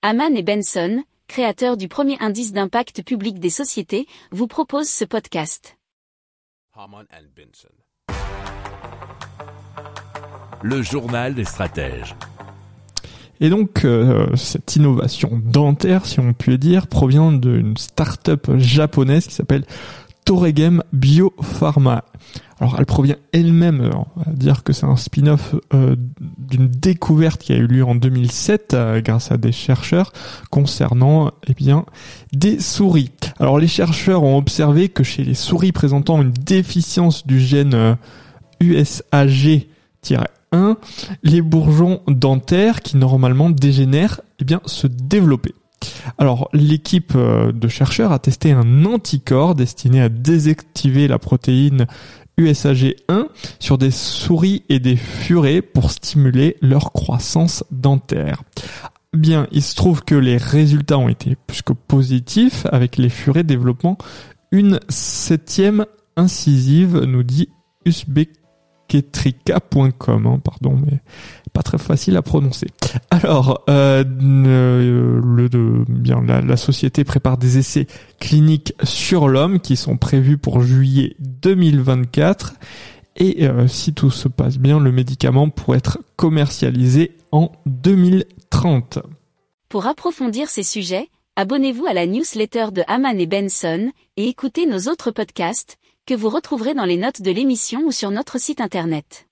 Haman et Benson, créateurs du premier indice d'impact public des sociétés, vous proposent ce podcast. Le journal des stratèges. Et donc, euh, cette innovation dentaire, si on peut dire, provient d'une start-up japonaise qui s'appelle Toregem Biopharma. Alors elle provient elle-même, euh, on va dire que c'est un spin-off euh, d'une découverte qui a eu lieu en 2007 euh, grâce à des chercheurs concernant eh bien des souris. Alors les chercheurs ont observé que chez les souris présentant une déficience du gène USAG-1, les bourgeons dentaires qui normalement dégénèrent eh bien se développaient. Alors, l'équipe de chercheurs a testé un anticorps destiné à désactiver la protéine USAG1 sur des souris et des furets pour stimuler leur croissance dentaire. Bien, il se trouve que les résultats ont été plus que positifs avec les furets développant une septième incisive, nous dit Usbek ketrika.com, hein, pardon, mais pas très facile à prononcer. Alors, euh, le, bien la, la, société prépare des essais cliniques sur l'homme qui sont prévus pour juillet 2024. Et euh, si tout se passe bien, le médicament pourrait être commercialisé en 2030. Pour approfondir ces sujets, abonnez-vous à la newsletter de Haman et Benson et écoutez nos autres podcasts que vous retrouverez dans les notes de l'émission ou sur notre site internet.